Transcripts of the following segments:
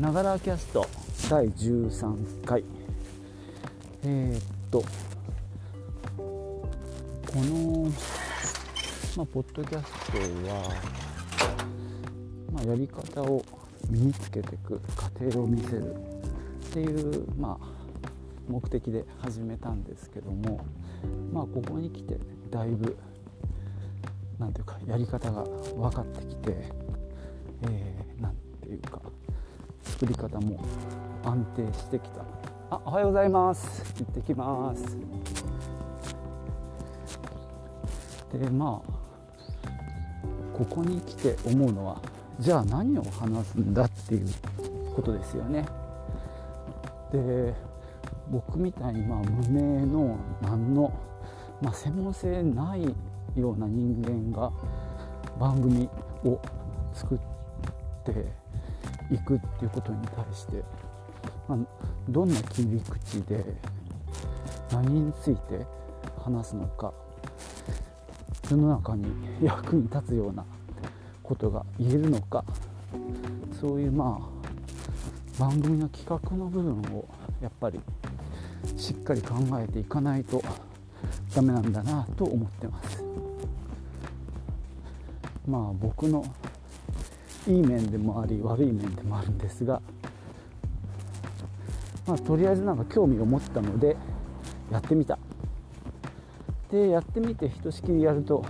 ながらキャスト第13回。えー、っとこの、まあ、ポッドキャストは、まあ、やり方を身につけていく過程を見せるっていう、まあ、目的で始めたんですけども、まあ、ここに来てだいぶ何ていうかやり方が分かってきて、えー、ていうか作り方も安定してきた。あおはようございます。行ってきます。でまあここに来て思うのはじゃあ何を話すんだっていうことですよね。で僕みたいにまあ無名の何の、まあ、専門性ないような人間が番組を作っていくっていうことに対して、まあ、どんな切り口で何について話すのか世の中に役に立つようなことが言えるのかそういうまあ番組の企画の部分をやっぱりしっかり考えていかないとダメなんだなと思ってます。まあ僕のいい面でもあり悪い面でもあるんですがまあとりあえずなんか興味を持ったのでやってみた。でやってみてひとしきりやると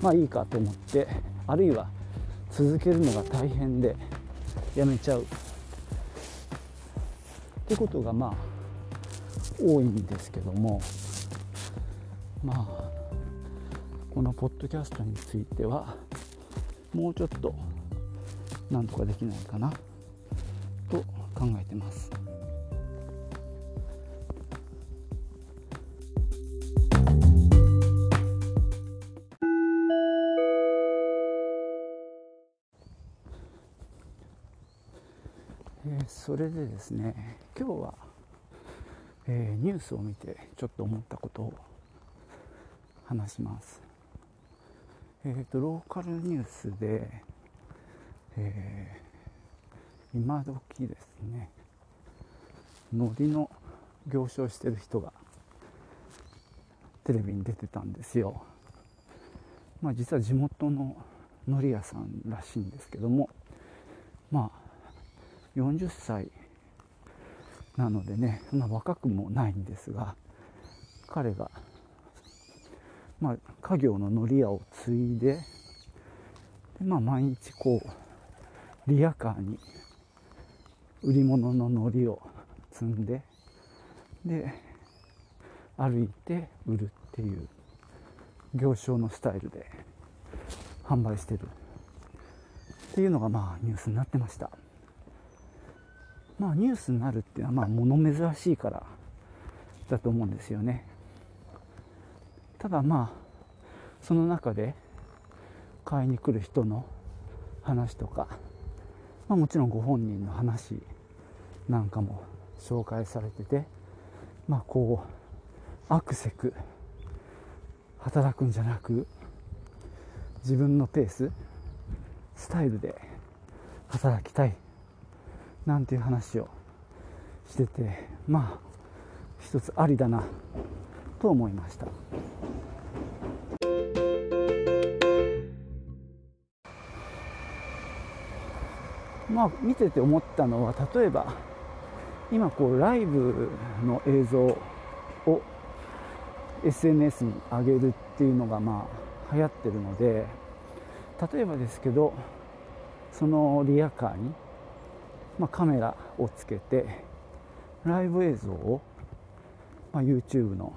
まあいいかと思ってあるいは続けるのが大変でやめちゃう。ってことがまあ多いんですけどもまあこのポッドキャストについてはもうちょっとなんとかできないかなと考えてます。えそれでですね今日は、えー、ニュースを見てちょっと思ったことを話します。えーと、ローカルニュースで、えー、今時ですね海苔の行商してる人がテレビに出てたんですよ。まあ、実は地元の海苔屋さんらしいんですけどもまあ40歳なのでねそんな若くもないんですが彼がまあ、家業の海苔屋を継いでで、まあ、毎日こうリヤカーに売り物の海苔を積んでで歩いて売るっていう行商のスタイルで販売してるっていうのがまあニュースになってました。まあニュースになるっていうのはまあ物珍しいからだと思うんですよね。ただまあその中で買いに来る人の話とか、まあ、もちろんご本人の話なんかも紹介されててまあこうアクセク働くんじゃなく自分のペーススタイルで働きたいなんていう話をしててまあ一つありだなと思いました。まあ見てて思ったのは例えば今こうライブの映像を SNS に上げるっていうのがまあ流行ってるので例えばですけどそのリアカーに、まあ、カメラをつけてライブ映像を、まあ、YouTube の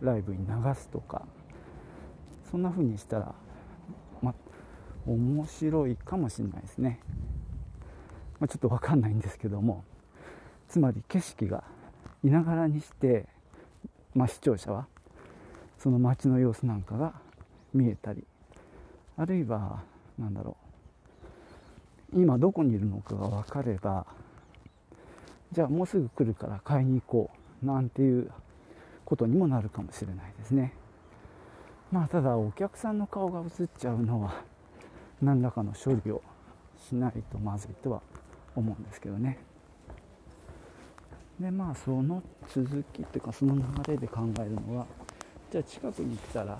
ライブに流すとかそんな風にしたら、まあ、面白いかもしれないですね、まあ、ちょっと分かんないんですけどもつまり景色がいながらにして、まあ、視聴者はその街の様子なんかが見えたりあるいは何だろう今どこにいるのかが分かればじゃあもうすぐ来るから買いに行こうなんていうことにもなるかもしれないですね。まあただお客さんの顔が映っちゃうのは何らかの処理をしないとまずいとは思うんですけどね。でまあその続きっていうかその流れで考えるのはじゃあ近くに来たら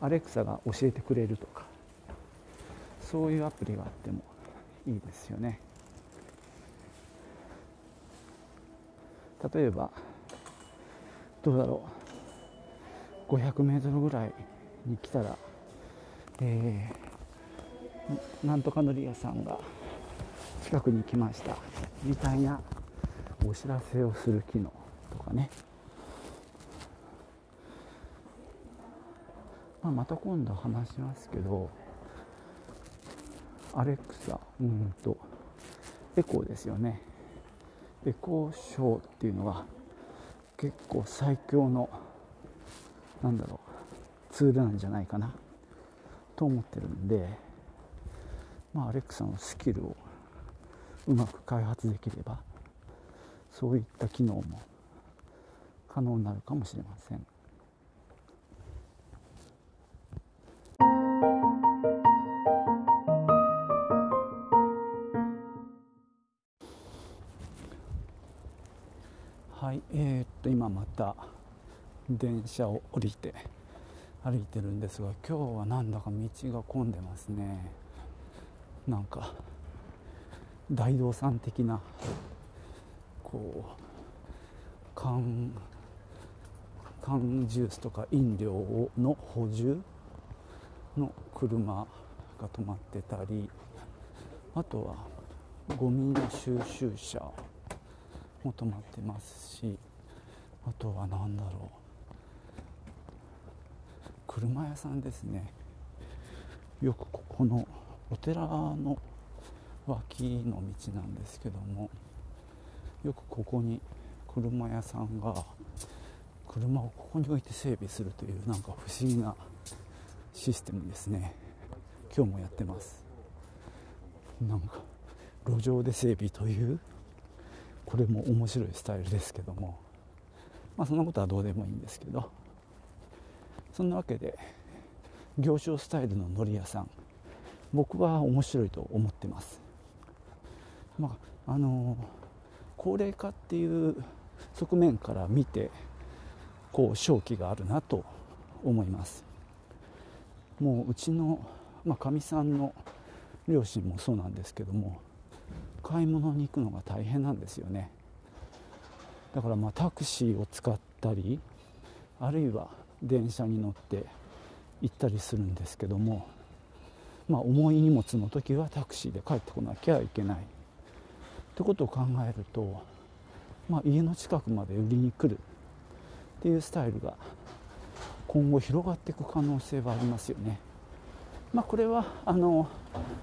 アレクサが教えてくれるとかそういうアプリがあってもいいですよね。例えばどうだろう。500メートルぐらいに来たら、えー、なんとかのり屋さんが近くに来ました。みたいなお知らせをする機能とかね。まあ、また今度話しますけどアレクサうんとエコーですよね。エコーショーっていうのは結構最強のなんだろうツールなんじゃないかなと思ってるんでまあアレクサのスキルをうまく開発できればそういった機能も可能になるかもしれません。はいえー、っと今また電車を降りて歩いてるんですが今日はなんだか道が混んでますねなんか大道さん的なこう缶缶ジュースとか飲料の補充の車が止まってたりあとはゴミの収集車も止まってますしあとは何だろう車屋さんですね。よくここのお寺の脇の道なんですけどもよくここに車屋さんが車をここに置いて整備するというなんか不思議なシステムですね。今日もやってます。なんか路上で整備というこれも面白いスタイルですけども。まあそんなことはどうでもいいんですけど。そんなわけで行商スタイルののり屋さん僕は面白いと思ってます。まああの高齢化っていう側面から見てこう正気があるなと思います。もううちのかみ、まあ、さんの両親もそうなんですけども買い物に行くのが大変なんですよね。だからまあタクシーを使ったりあるいは電車に乗って行ったりするんですけども、まあ、重い荷物の時はタクシーで帰ってこなきゃいけないってことを考えると、まあ、家の近くまで売りに来るっていうスタイルが今後広がっていく可能性はありますよね。まあ、これはあの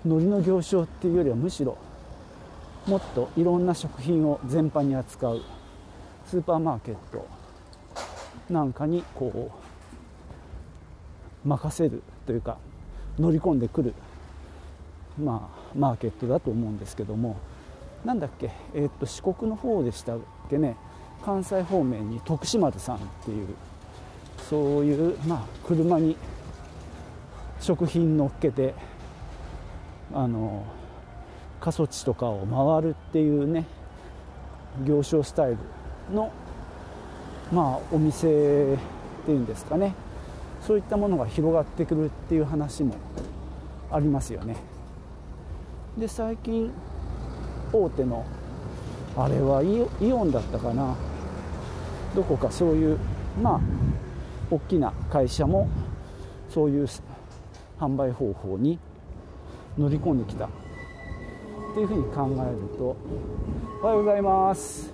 海苔の行商っていうよりはむしろもっといろんな食品を全般に扱うスーパーマーケットなんかにこう任せるというか乗り込んでくる、まあ、マーケットだと思うんですけどもなんだっけ、えー、っと四国の方でしたっけね関西方面に徳島丸さんっていうそういう、まあ、車に食品乗っけてあの過疎地とかを回るっていうね行商スタイルのまあお店っていうんですかね。そういったものが広がってくるっていう話もありますよね。で最近大手のあれはイオンだったかな。どこかそういうまあ大きな会社もそういう販売方法に乗り込んできたっていうふうに考えるとおはようございます。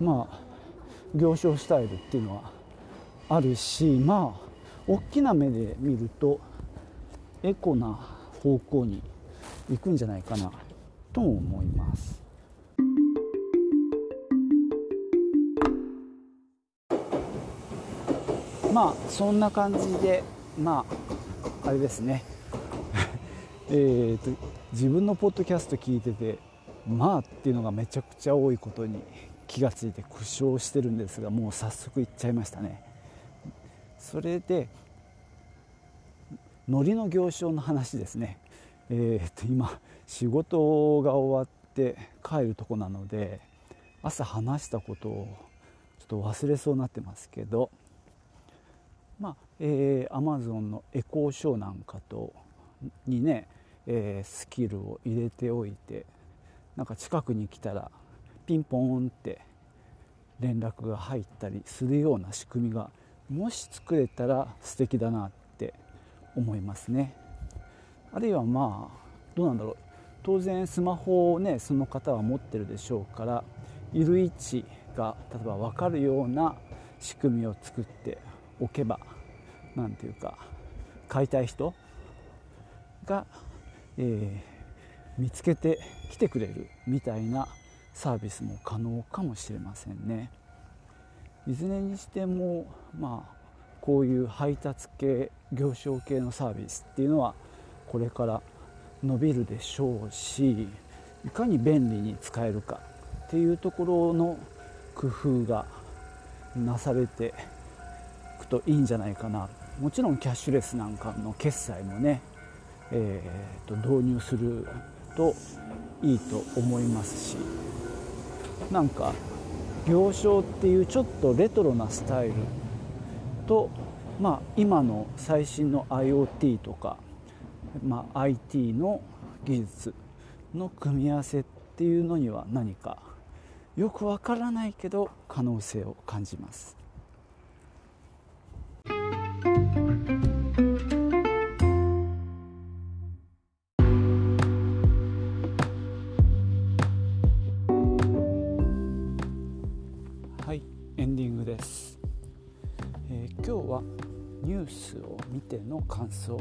まあ行商スタイルっていうのはあるしまあ大きな目で見るとエコな方向に行くんじゃないかなと思います。まあそんな感じでまああれですね。えと自分のポッドキャスト聞いててまあっていうのがめちゃくちゃ多いことに気がついて苦笑してるんですがもう早速行っちゃいましたね。それでノリの行商の話ですね、えー、っと今仕事が終わって帰るとこなので朝話したことをちょっと忘れそうになってますけどまあえー、Amazon のエコーショーなんかとにね、えー、スキルを入れておいてなんか近くに来たらピンポーンって連絡が入ったりするような仕組みがもし作れたら素敵だなって思いますね。あるいはまあどうなんだろう。当然スマホをねその方は持ってるでしょうからいる位置が例えば分かるような仕組みを作っておけば何ていうか買いたい人が、えー、見つけてきてくれるみたいなサービスも可能かもしれませんね。いずれにしてもまあこういう配達系行商系のサービスっていうのはこれから伸びるでしょうしいかに便利に使えるかっていうところの工夫がなされていくといいんじゃないかなもちろんキャッシュレスなんかの決済もね、えー、と導入するといいと思いますしなんか行商っていうちょっとレトロなスタイルと、まあ、今の最新の IoT とか、まあ、IT の技術の組み合わせっていうのには何かよくわからないけど可能性を感じます。感想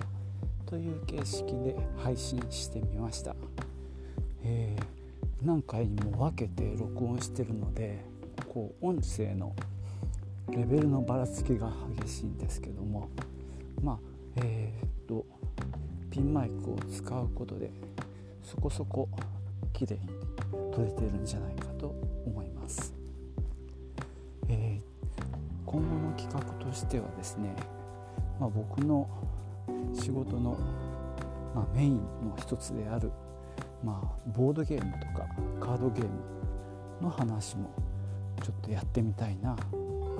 という形式で配信してみました、えー何回にも分けて録音してるのでこう音声のレベルのばらつきが激しいんですけども。まあえー、っとピンマイクを使うことでそこそこ綺麗に撮れてるんじゃないかと思います、えー、今後の企画としてはですね、まあ、僕の仕事の、まあ、メインの一つであるまあ、ボードゲームとかカードゲームの話もちょっとやってみたいな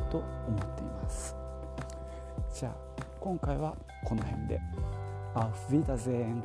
と思っています。じゃあ今回はこの辺で。アフビダゼン